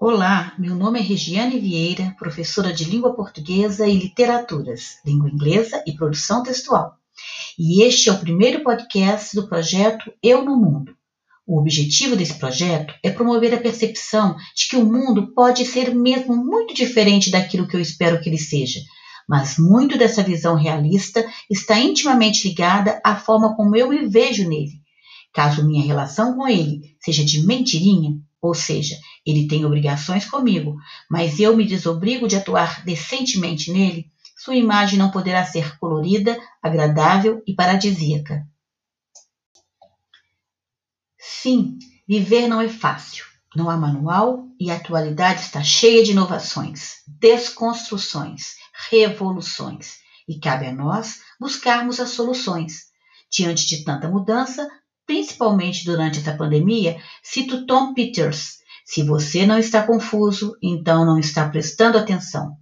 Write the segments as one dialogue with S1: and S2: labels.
S1: Olá, meu nome é Regiane Vieira, professora de Língua Portuguesa e Literaturas, Língua Inglesa e Produção Textual. E este é o primeiro podcast do projeto Eu no Mundo. O objetivo desse projeto é promover a percepção de que o mundo pode ser mesmo muito diferente daquilo que eu espero que ele seja, mas muito dessa visão realista está intimamente ligada à forma como eu me vejo nele. Caso minha relação com ele seja de mentirinha, ou seja, ele tem obrigações comigo, mas eu me desobrigo de atuar decentemente nele, sua imagem não poderá ser colorida, agradável e paradisíaca. Sim, viver não é fácil. Não há manual e a atualidade está cheia de inovações, desconstruções, revoluções, e cabe a nós buscarmos as soluções. Diante de tanta mudança, principalmente durante essa pandemia, cito Tom Peters. Se você não está confuso, então não está prestando atenção.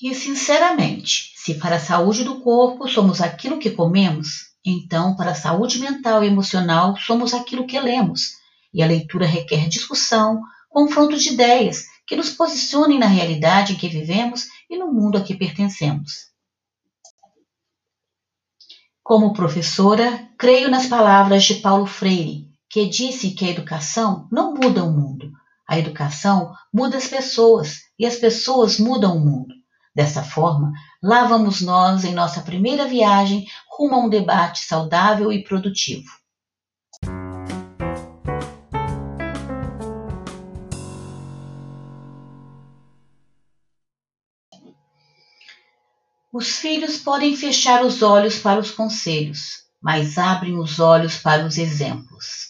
S1: E sinceramente, se para a saúde do corpo somos aquilo que comemos, então para a saúde mental e emocional somos aquilo que lemos. E a leitura requer discussão, confronto de ideias que nos posicionem na realidade em que vivemos e no mundo a que pertencemos. Como professora, creio nas palavras de Paulo Freire, que disse que a educação não muda o mundo. A educação muda as pessoas e as pessoas mudam o mundo. Dessa forma, lá vamos nós em nossa primeira viagem rumo a um debate saudável e produtivo. Os filhos podem fechar os olhos para os conselhos, mas abrem os olhos para os exemplos.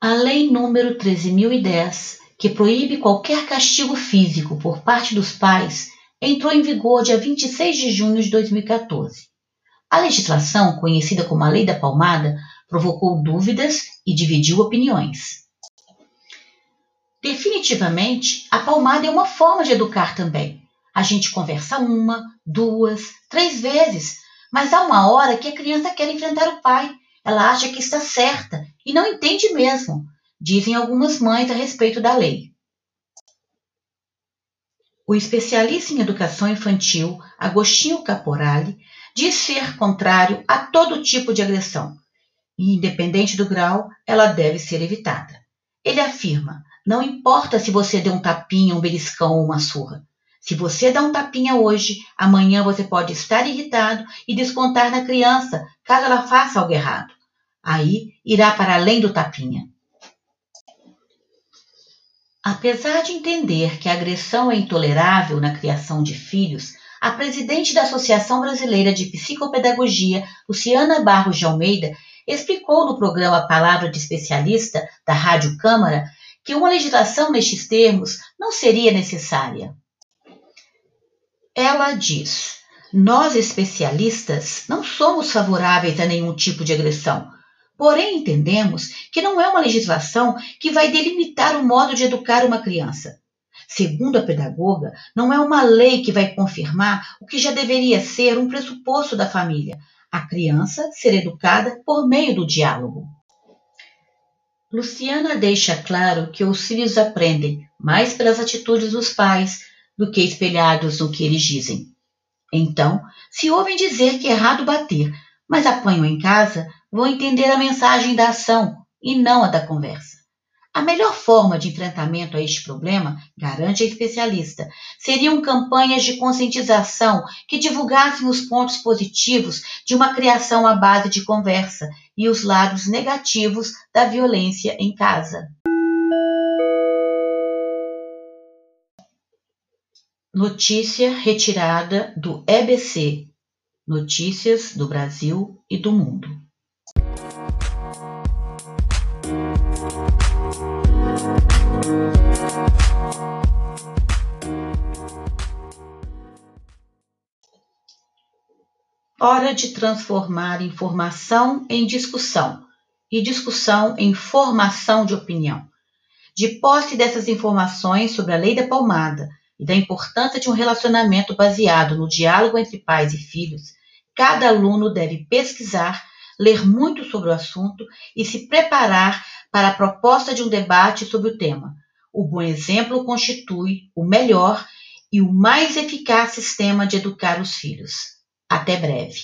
S1: A Lei número 13.010, que proíbe qualquer castigo físico por parte dos pais, entrou em vigor dia 26 de junho de 2014. A legislação, conhecida como a Lei da Palmada, provocou dúvidas e dividiu opiniões. Definitivamente, a palmada é uma forma de educar também. A gente conversa uma, duas, três vezes, mas há uma hora que a criança quer enfrentar o pai. Ela acha que está certa e não entende mesmo, dizem algumas mães a respeito da lei. O especialista em educação infantil, Agostinho Caporali, diz ser contrário a todo tipo de agressão e, independente do grau, ela deve ser evitada. Ele afirma: não importa se você deu um tapinha, um beliscão ou uma surra. Se você dá um tapinha hoje, amanhã você pode estar irritado e descontar na criança caso ela faça algo errado. Aí irá para além do tapinha. Apesar de entender que a agressão é intolerável na criação de filhos, a presidente da Associação Brasileira de Psicopedagogia, Luciana Barros de Almeida, explicou no programa Palavra de Especialista da Rádio Câmara que uma legislação nestes termos não seria necessária. Ela diz: Nós especialistas não somos favoráveis a nenhum tipo de agressão, porém entendemos que não é uma legislação que vai delimitar o modo de educar uma criança. Segundo a pedagoga, não é uma lei que vai confirmar o que já deveria ser um pressuposto da família, a criança ser educada por meio do diálogo. Luciana deixa claro que os filhos aprendem mais pelas atitudes dos pais do que espelhados no que eles dizem. Então, se ouvem dizer que é errado bater, mas apanham em casa, vão entender a mensagem da ação e não a da conversa. A melhor forma de enfrentamento a este problema, garante a especialista, seriam campanhas de conscientização que divulgassem os pontos positivos de uma criação à base de conversa e os lados negativos da violência em casa. Notícia retirada do EBC Notícias do Brasil e do Mundo. Hora de transformar informação em discussão e discussão em formação de opinião. De posse dessas informações sobre a lei da palmada e da importância de um relacionamento baseado no diálogo entre pais e filhos, cada aluno deve pesquisar, ler muito sobre o assunto e se preparar para a proposta de um debate sobre o tema. O bom exemplo constitui o melhor e o mais eficaz sistema de educar os filhos. Até breve.